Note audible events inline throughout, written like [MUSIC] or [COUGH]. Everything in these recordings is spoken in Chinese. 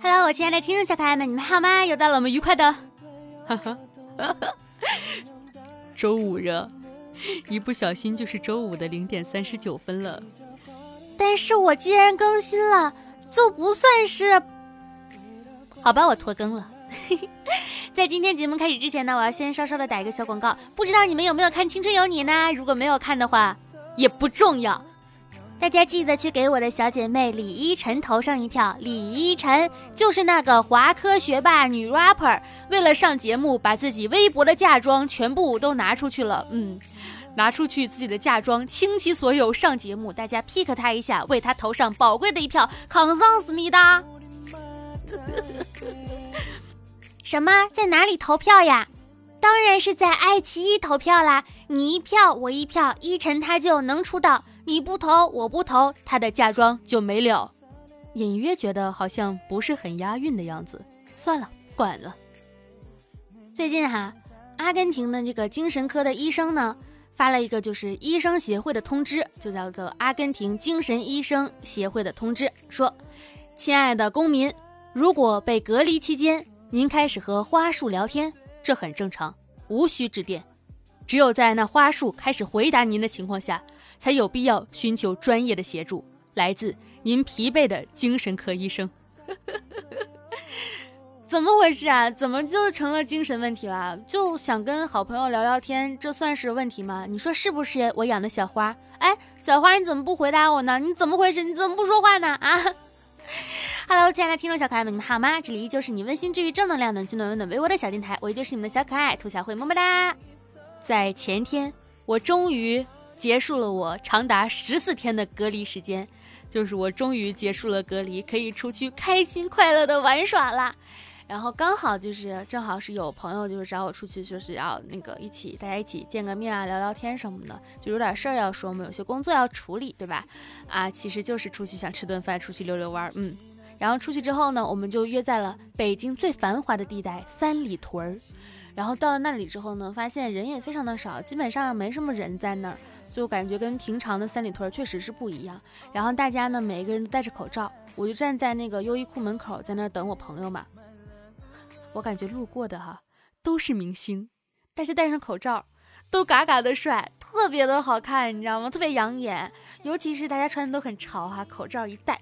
Hello，我亲爱的听众小可爱们，你们好吗？又到了我们愉快的，哈哈，周五热，一不小心就是周五的零点三十九分了。但是我既然更新了，就不算是。好吧，我拖更了。[LAUGHS] 在今天节目开始之前呢，我要先稍稍的打一个小广告。不知道你们有没有看《青春有你》呢？如果没有看的话，也不重要。大家记得去给我的小姐妹李依晨投上一票。李依晨就是那个华科学霸女 rapper，为了上节目，把自己微薄的嫁妆全部都拿出去了。嗯，拿出去自己的嫁妆，倾其所有上节目。大家 pick 她一下，为她投上宝贵的一票。康桑思密达。[LAUGHS] 什么？在哪里投票呀？当然是在爱奇艺投票啦！你一票，我一票，依晨她就能出道。你不投，我不投，他的嫁妆就没了。隐约觉得好像不是很押韵的样子，算了，管了。最近哈，阿根廷的这个精神科的医生呢，发了一个就是医生协会的通知，就叫做阿根廷精神医生协会的通知，说，亲爱的公民，如果被隔离期间您开始和花束聊天，这很正常，无需致电，只有在那花束开始回答您的情况下。才有必要寻求专业的协助，来自您疲惫的精神科医生。[LAUGHS] 怎么回事啊？怎么就成了精神问题了？就想跟好朋友聊聊天，这算是问题吗？你说是不是？我养的小花，哎，小花你怎么不回答我呢？你怎么回事？你怎么不说话呢？啊？Hello，亲爱的听众小可爱们，你们好吗？这里依旧是你温馨治愈、正能量、暖心暖温暖微我的小电台，我依旧是你们的小可爱兔小慧，么么哒。在前天，我终于。结束了我长达十四天的隔离时间，就是我终于结束了隔离，可以出去开心快乐的玩耍啦。然后刚好就是正好是有朋友就是找我出去，就是要那个一起大家一起见个面啊，聊聊天什么的，就有点事儿要说嘛，有些工作要处理，对吧？啊，其实就是出去想吃顿饭，出去溜溜弯儿，嗯。然后出去之后呢，我们就约在了北京最繁华的地带三里屯儿。然后到了那里之后呢，发现人也非常的少，基本上没什么人在那儿。就感觉跟平常的三里屯确实是不一样，然后大家呢每一个人都戴着口罩，我就站在那个优衣库门口，在那等我朋友嘛。我感觉路过的哈都是明星，大家戴上口罩都嘎嘎的帅，特别的好看，你知道吗？特别养眼，尤其是大家穿的都很潮哈，口罩一戴，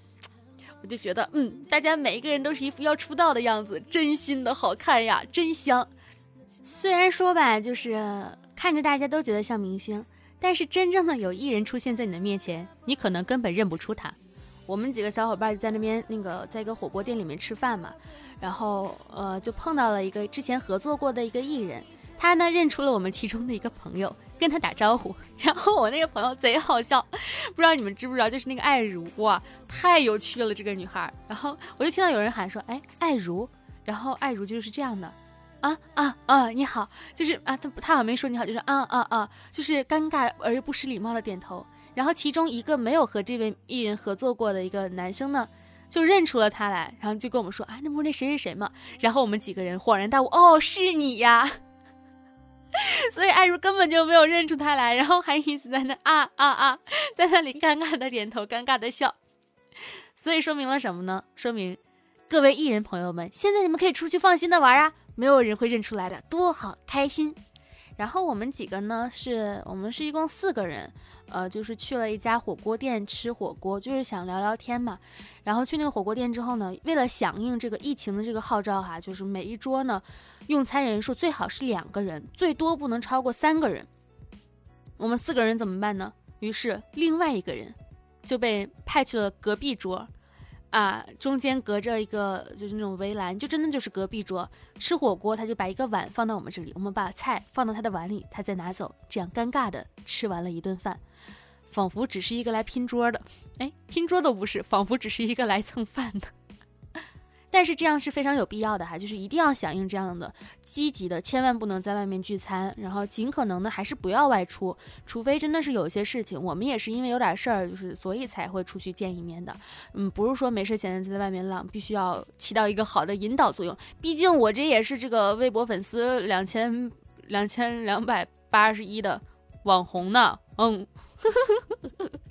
我就觉得嗯，大家每一个人都是一副要出道的样子，真心的好看呀，真香。虽然说吧，就是看着大家都觉得像明星。但是真正的有艺人出现在你的面前，你可能根本认不出他。我们几个小伙伴就在那边那个在一个火锅店里面吃饭嘛，然后呃就碰到了一个之前合作过的一个艺人，他呢认出了我们其中的一个朋友，跟他打招呼。[LAUGHS] 然后我那个朋友贼好笑，不知道你们知不知道，就是那个爱如哇，太有趣了这个女孩。然后我就听到有人喊说，哎，爱如，然后爱如就是这样的。啊啊啊！你好，就是啊，他他好像没说你好，就是啊啊啊，就是尴尬而又不失礼貌的点头。然后其中一个没有和这位艺人合作过的一个男生呢，就认出了他来，然后就跟我们说啊，那不是那谁谁谁吗？然后我们几个人恍然大悟，哦，是你呀！[LAUGHS] 所以艾如根本就没有认出他来，然后还一直在那啊啊啊，在那里尴尬的点头，尴尬的笑。所以说明了什么呢？说明各位艺人朋友们，现在你们可以出去放心的玩啊。没有人会认出来的，多好开心！然后我们几个呢，是我们是一共四个人，呃，就是去了一家火锅店吃火锅，就是想聊聊天嘛。然后去那个火锅店之后呢，为了响应这个疫情的这个号召哈，就是每一桌呢，用餐人数最好是两个人，最多不能超过三个人。我们四个人怎么办呢？于是另外一个人就被派去了隔壁桌。啊，中间隔着一个就是那种围栏，就真的就是隔壁桌吃火锅，他就把一个碗放到我们这里，我们把菜放到他的碗里，他再拿走，这样尴尬的吃完了一顿饭，仿佛只是一个来拼桌的，哎，拼桌都不是，仿佛只是一个来蹭饭的。但是这样是非常有必要的哈，就是一定要响应这样的积极的，千万不能在外面聚餐，然后尽可能的还是不要外出，除非真的是有些事情，我们也是因为有点事儿，就是所以才会出去见一面的。嗯，不是说没事闲着就在外面浪，必须要起到一个好的引导作用。毕竟我这也是这个微博粉丝两千两千两百八十一的网红呢，嗯。[LAUGHS]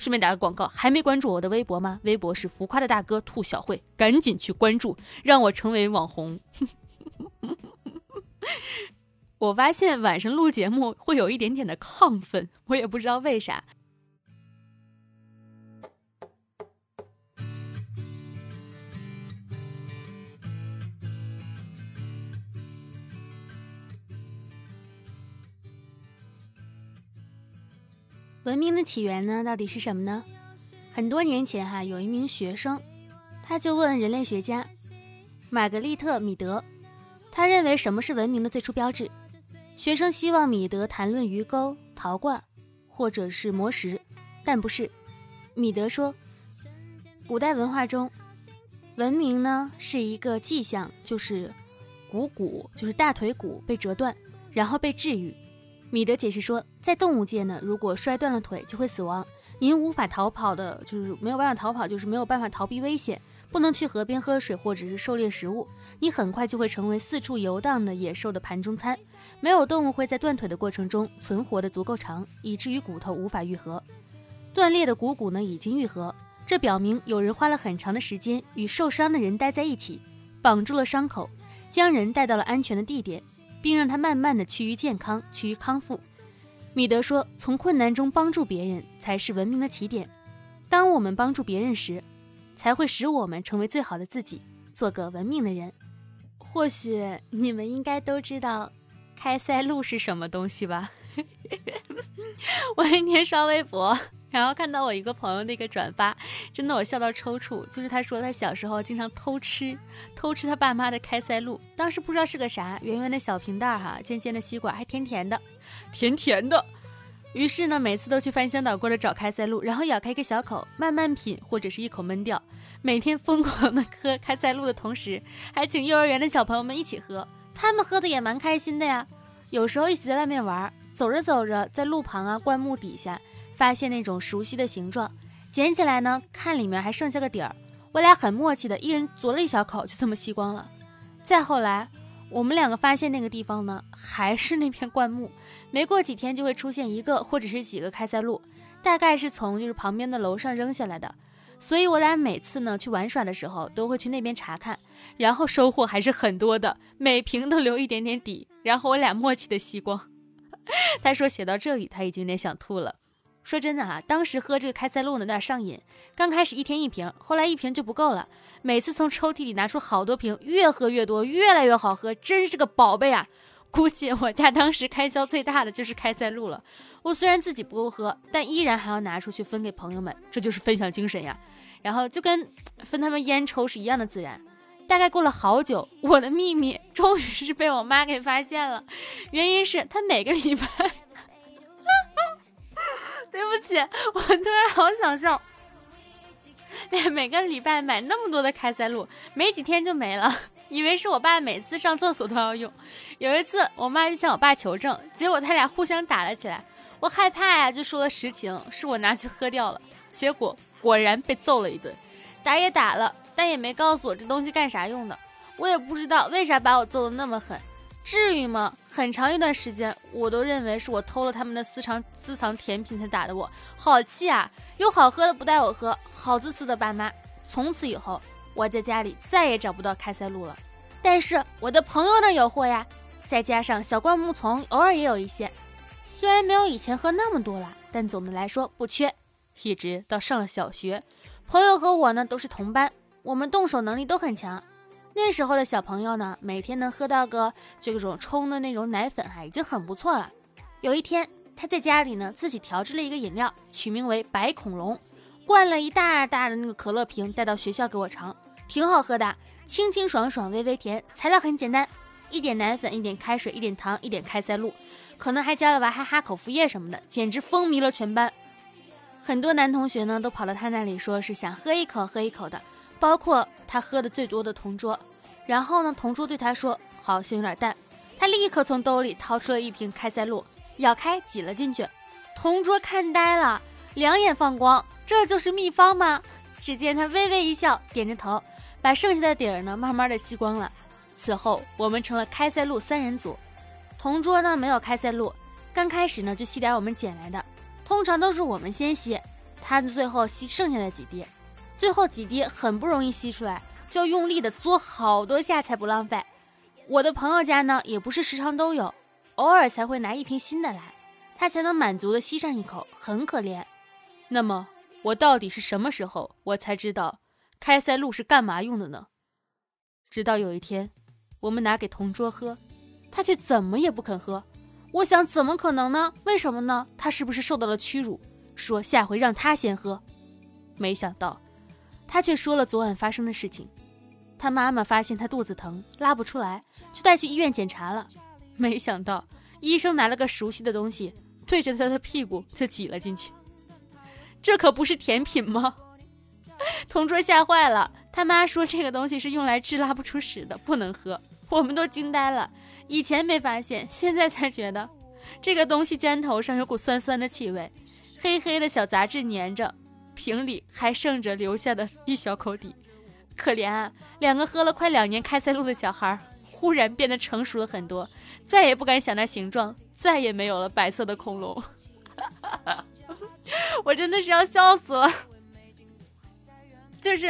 顺便打个广告，还没关注我的微博吗？微博是浮夸的大哥兔小慧，赶紧去关注，让我成为网红。[LAUGHS] 我发现晚上录节目会有一点点的亢奋，我也不知道为啥。文明的起源呢，到底是什么呢？很多年前哈，有一名学生，他就问人类学家玛格丽特·米德，他认为什么是文明的最初标志？学生希望米德谈论鱼钩、陶罐，或者是磨石，但不是。米德说，古代文化中，文明呢是一个迹象，就是股骨，就是大腿骨被折断，然后被治愈。米德解释说，在动物界呢，如果摔断了腿就会死亡。您无法逃跑的，就是没有办法逃跑，就是没有办法逃避危险，不能去河边喝水或者是狩猎食物。你很快就会成为四处游荡的野兽的盘中餐。没有动物会在断腿的过程中存活的足够长，以至于骨头无法愈合。断裂的股骨呢已经愈合，这表明有人花了很长的时间与受伤的人待在一起，绑住了伤口，将人带到了安全的地点。并让他慢慢的趋于健康，趋于康复。米德说：“从困难中帮助别人才是文明的起点。当我们帮助别人时，才会使我们成为最好的自己，做个文明的人。”或许你们应该都知道，开塞露是什么东西吧？[LAUGHS] 我那天刷微博。然后看到我一个朋友的一个转发，真的我笑到抽搐。就是他说他小时候经常偷吃，偷吃他爸妈的开塞露。当时不知道是个啥，圆圆的小瓶袋哈，尖尖的吸管，还甜甜的，甜甜的。于是呢，每次都去翻箱倒柜的找开塞露，然后咬开一个小口，慢慢品，或者是一口闷掉。每天疯狂的喝开塞露的同时，还请幼儿园的小朋友们一起喝，他们喝的也蛮开心的呀。有时候一起在外面玩，走着走着，在路旁啊，灌木底下。发现那种熟悉的形状，捡起来呢，看里面还剩下个底儿。我俩很默契的，一人啄了一小口，就这么吸光了。再后来，我们两个发现那个地方呢，还是那片灌木。没过几天就会出现一个或者是几个开塞露，大概是从就是旁边的楼上扔下来的。所以我俩每次呢去玩耍的时候，都会去那边查看，然后收获还是很多的，每瓶都留一点点底，然后我俩默契的吸光。[LAUGHS] 他说写到这里，他已经有点想吐了。说真的哈，当时喝这个开塞露呢有点上瘾，刚开始一天一瓶，后来一瓶就不够了。每次从抽屉里拿出好多瓶，越喝越多，越来越好喝，真是个宝贝啊！估计我家当时开销最大的就是开塞露了。我虽然自己不够喝，但依然还要拿出去分给朋友们，这就是分享精神呀。然后就跟分他们烟抽是一样的自然。大概过了好久，我的秘密终于是被我妈给发现了，原因是她每个礼拜。对不起，我突然好想笑。每个礼拜买那么多的开塞露，没几天就没了，以为是我爸每次上厕所都要用。有一次，我妈就向我爸求证，结果他俩互相打了起来。我害怕呀，就说了实情，是我拿去喝掉了。结果果然被揍了一顿，打也打了，但也没告诉我这东西干啥用的。我也不知道为啥把我揍得那么狠。至于吗？很长一段时间，我都认为是我偷了他们的私藏私藏甜品才打的我，好气啊！有好喝的不带我喝，好自私的爸妈。从此以后，我在家里再也找不到开塞露了。但是我的朋友那有货呀，再加上小灌木丛偶尔也有一些，虽然没有以前喝那么多了，但总的来说不缺。一直到上了小学，朋友和我呢都是同班，我们动手能力都很强。那时候的小朋友呢，每天能喝到个这种冲的那种奶粉哈，已经很不错了。有一天，他在家里呢自己调制了一个饮料，取名为白恐龙，灌了一大大的那个可乐瓶带到学校给我尝，挺好喝的，清清爽爽，微微甜。材料很简单，一点奶粉，一点开水，一点糖，一点开塞露，可能还加了娃哈哈口服液什么的，简直风靡了全班。很多男同学呢都跑到他那里，说是想喝一口，喝一口的。包括他喝的最多的同桌，然后呢，同桌对他说：“好像有点淡。”他立刻从兜里掏出了一瓶开塞露，咬开挤了进去。同桌看呆了，两眼放光，这就是秘方吗？只见他微微一笑，点着头，把剩下的底儿呢慢慢的吸光了。此后，我们成了开塞露三人组。同桌呢没有开塞露，刚开始呢就吸点我们捡来的。通常都是我们先吸，他最后吸剩下的几滴，最后几滴很不容易吸出来，就要用力的嘬好多下才不浪费。我的朋友家呢，也不是时常都有，偶尔才会拿一瓶新的来，他才能满足的吸上一口，很可怜。那么我到底是什么时候，我才知道开塞露是干嘛用的呢？直到有一天，我们拿给同桌喝，他却怎么也不肯喝。我想，怎么可能呢？为什么呢？他是不是受到了屈辱？说下回让他先喝。没想到，他却说了昨晚发生的事情。他妈妈发现他肚子疼，拉不出来，就带去医院检查了。没想到，医生拿了个熟悉的东西，对着他的屁股就挤了进去。这可不是甜品吗？[LAUGHS] 同桌吓坏了。他妈说这个东西是用来治拉不出屎的，不能喝。我们都惊呆了。以前没发现，现在才觉得，这个东西尖头上有股酸酸的气味，黑黑的小杂质粘着，瓶里还剩着留下的一小口底。可怜啊，两个喝了快两年开塞露的小孩，忽然变得成熟了很多，再也不敢想那形状，再也没有了白色的恐龙。[LAUGHS] 我真的是要笑死了，就是。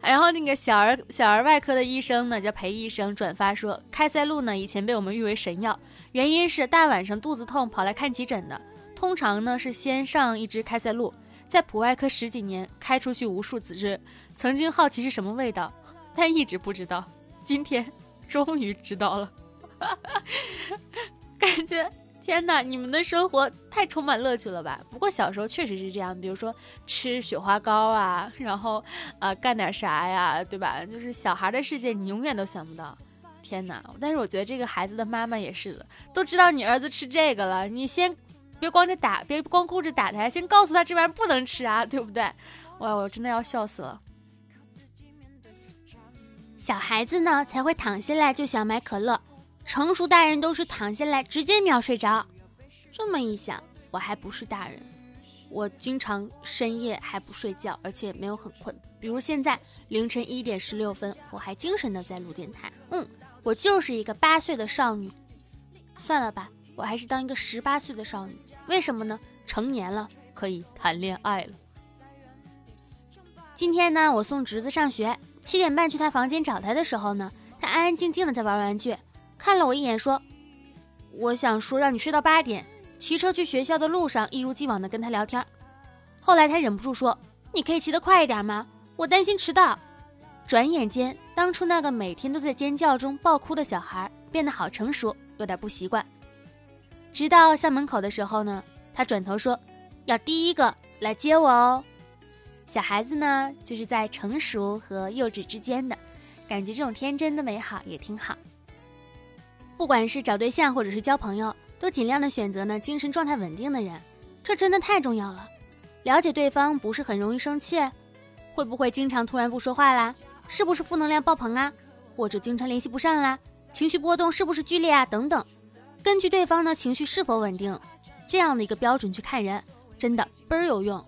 然后那个小儿小儿外科的医生呢，叫裴医生，转发说开塞露呢以前被我们誉为神药，原因是大晚上肚子痛跑来看急诊的，通常呢是先上一支开塞露，在普外科十几年开出去无数支，曾经好奇是什么味道，但一直不知道，今天 [LAUGHS] 终于知道了，[LAUGHS] 感觉。天哪，你们的生活太充满乐趣了吧？不过小时候确实是这样，比如说吃雪花糕啊，然后呃干点啥呀，对吧？就是小孩的世界，你永远都想不到。天哪！但是我觉得这个孩子的妈妈也是的，都知道你儿子吃这个了，你先别光着打，别光顾着打他，先告诉他这玩意儿不能吃啊，对不对？哇，我真的要笑死了。小孩子呢才会躺下来就想买可乐。成熟大人都是躺下来直接秒睡着，这么一想，我还不是大人，我经常深夜还不睡觉，而且没有很困。比如现在凌晨一点十六分，我还精神的在录电台。嗯，我就是一个八岁的少女。算了吧，我还是当一个十八岁的少女。为什么呢？成年了，可以谈恋爱了。今天呢，我送侄子上学，七点半去他房间找他的时候呢，他安安静静的在玩玩具。看了我一眼，说：“我想说让你睡到八点，骑车去学校的路上，一如既往的跟他聊天。后来他忍不住说：‘你可以骑得快一点吗？我担心迟到。’转眼间，当初那个每天都在尖叫中爆哭的小孩，变得好成熟，有点不习惯。直到校门口的时候呢，他转头说：‘要第一个来接我哦。’小孩子呢，就是在成熟和幼稚之间的，感觉这种天真的美好也挺好。”不管是找对象或者是交朋友，都尽量的选择呢精神状态稳定的人，这真的太重要了。了解对方不是很容易生气，会不会经常突然不说话啦？是不是负能量爆棚啊？或者经常联系不上啦？情绪波动是不是剧烈啊？等等，根据对方呢情绪是否稳定，这样的一个标准去看人，真的倍儿有用。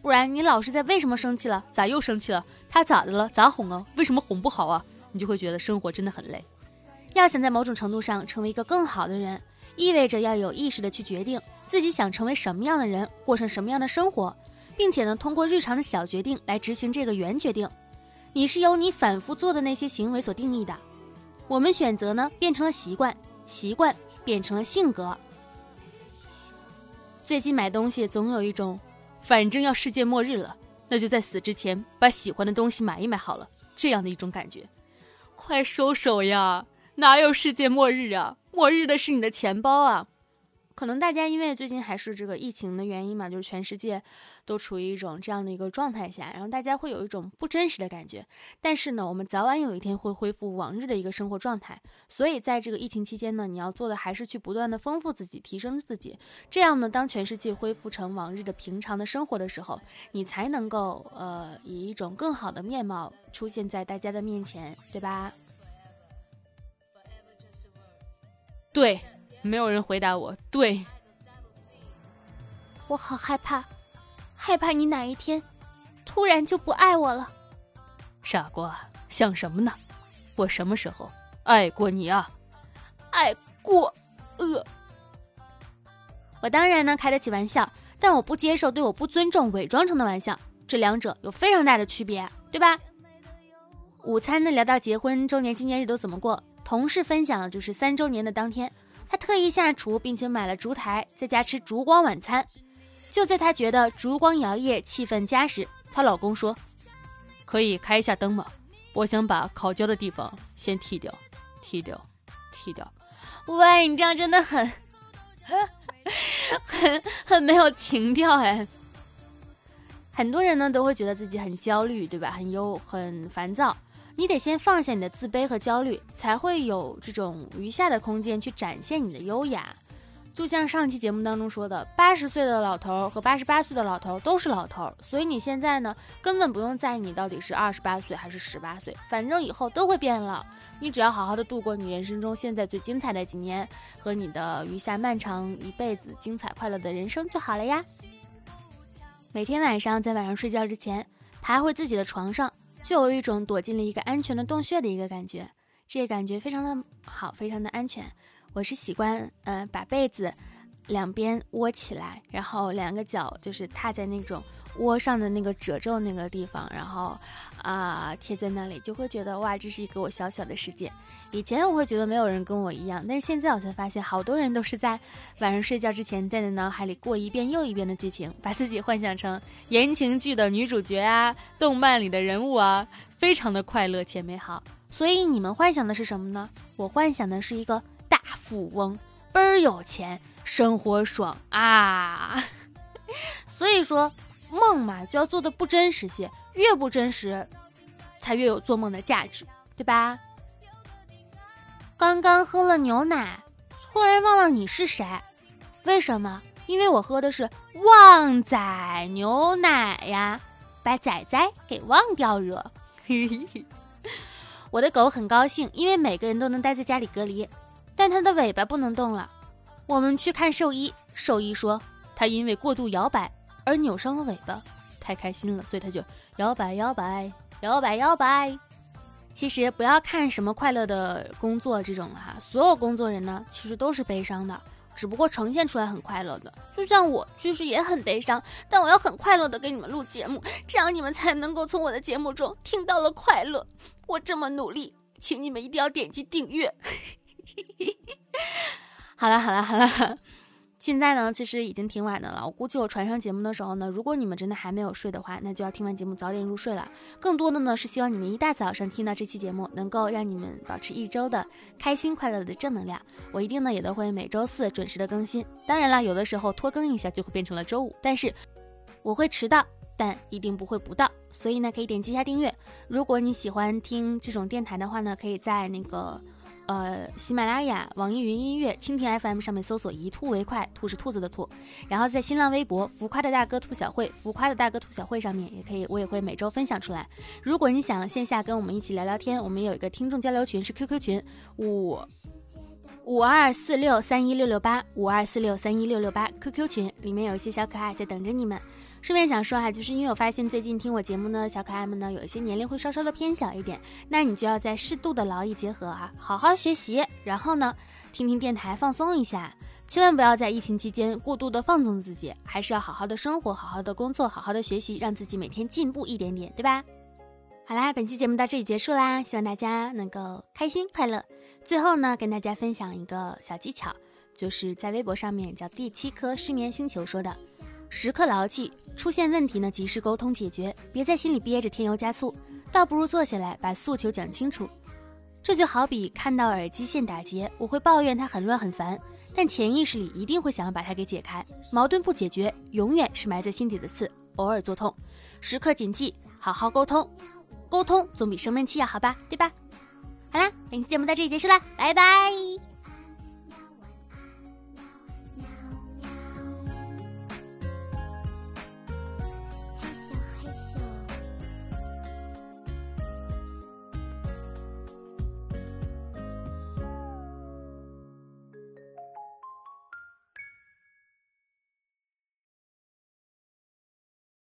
不然你老是在为什么生气了？咋又生气了？他咋的了？咋哄啊？为什么哄不好啊？你就会觉得生活真的很累。要想在某种程度上成为一个更好的人，意味着要有意识的去决定自己想成为什么样的人，过上什么样的生活，并且呢，通过日常的小决定来执行这个原决定。你是由你反复做的那些行为所定义的。我们选择呢，变成了习惯，习惯变成了性格。最近买东西总有一种，反正要世界末日了，那就在死之前把喜欢的东西买一买好了，这样的一种感觉。快收手呀！哪有世界末日啊？末日的是你的钱包啊！可能大家因为最近还是这个疫情的原因嘛，就是全世界都处于一种这样的一个状态下，然后大家会有一种不真实的感觉。但是呢，我们早晚有一天会恢复往日的一个生活状态。所以在这个疫情期间呢，你要做的还是去不断的丰富自己，提升自己。这样呢，当全世界恢复成往日的平常的生活的时候，你才能够呃以一种更好的面貌出现在大家的面前，对吧？对，没有人回答我。对，我好害怕，害怕你哪一天突然就不爱我了。傻瓜，想什么呢？我什么时候爱过你啊？爱过，呃，我当然能开得起玩笑，但我不接受对我不尊重伪装成的玩笑，这两者有非常大的区别，对吧？午餐呢聊到结婚周年纪念日都怎么过，同事分享的就是三周年的当天，他特意下厨，并且买了烛台，在家吃烛光晚餐。就在她觉得烛光摇曳，气氛佳时，她老公说：“可以开一下灯吗？我想把烤焦的地方先剃掉，剃掉，剃掉。”喂，你这样真的很。很很没有情调哎，很多人呢都会觉得自己很焦虑，对吧？很忧很烦躁。你得先放下你的自卑和焦虑，才会有这种余下的空间去展现你的优雅。就像上期节目当中说的，八十岁的老头和八十八岁的老头都是老头，所以你现在呢根本不用在意你到底是二十八岁还是十八岁，反正以后都会变老。你只要好好的度过你人生中现在最精彩的几年和你的余下漫长一辈子精彩快乐的人生就好了呀。每天晚上在晚上睡觉之前，爬回自己的床上，就有一种躲进了一个安全的洞穴的一个感觉，这个感觉非常的好，非常的安全。我是喜欢，呃，把被子两边窝起来，然后两个脚就是踏在那种。窝上的那个褶皱那个地方，然后啊贴在那里，就会觉得哇，这是一个我小小的世界。以前我会觉得没有人跟我一样，但是现在我才发现，好多人都是在晚上睡觉之前，在你脑海里过一遍又一遍的剧情，把自己幻想成言情剧的女主角啊，动漫里的人物啊，非常的快乐且美好。所以你们幻想的是什么呢？我幻想的是一个大富翁，倍儿有钱，生活爽啊。所以说。梦嘛，就要做的不真实些，越不真实，才越有做梦的价值，对吧？刚刚喝了牛奶，突然忘了你是谁，为什么？因为我喝的是旺仔牛奶呀，把仔仔给忘掉惹。[LAUGHS] 我的狗很高兴，因为每个人都能待在家里隔离，但它的尾巴不能动了。我们去看兽医，兽医说它因为过度摇摆。而扭伤了尾巴，太开心了，所以他就摇摆摇摆摇摆摇摆。其实不要看什么快乐的工作这种哈，所有工作人呢其实都是悲伤的，只不过呈现出来很快乐的。就像我其实也很悲伤，但我要很快乐的给你们录节目，这样你们才能够从我的节目中听到了快乐。我这么努力，请你们一定要点击订阅。好了好了好了。现在呢，其实已经挺晚的了。我估计我传上节目的时候呢，如果你们真的还没有睡的话，那就要听完节目早点入睡了。更多的呢，是希望你们一大早上听到这期节目，能够让你们保持一周的开心快乐的正能量。我一定呢，也都会每周四准时的更新。当然了，有的时候拖更一下就会变成了周五，但是我会迟到，但一定不会不到。所以呢，可以点击一下订阅。如果你喜欢听这种电台的话呢，可以在那个。呃，喜马拉雅、网易云音乐、蜻蜓 FM 上面搜索“一兔为快”，兔是兔子的兔。然后在新浪微博“浮夸的大哥兔小慧”，浮夸的大哥兔小慧上面也可以，我也会每周分享出来。如果你想线下跟我们一起聊聊天，我们有一个听众交流群，是 QQ 群五五二四六三一六六八五二四六三一六六八 QQ 群，里面有一些小可爱在等着你们。顺便想说哈，就是因为我发现最近听我节目呢，小可爱们呢有一些年龄会稍稍的偏小一点，那你就要在适度的劳逸结合啊，好好学习，然后呢听听电台放松一下，千万不要在疫情期间过度的放纵自己，还是要好好的生活，好好的工作，好好的学习，让自己每天进步一点点，对吧？好啦，本期节目到这里结束啦，希望大家能够开心快乐。最后呢，跟大家分享一个小技巧，就是在微博上面叫第七颗失眠星球说的。时刻牢记，出现问题呢，及时沟通解决，别在心里憋着添油加醋，倒不如坐下来把诉求讲清楚。这就好比看到耳机线打结，我会抱怨它很乱很烦，但潜意识里一定会想要把它给解开。矛盾不解决，永远是埋在心底的刺，偶尔作痛。时刻谨记，好好沟通，沟通总比生闷气要好吧，对吧？好啦，本期节目到这里结束啦，拜拜。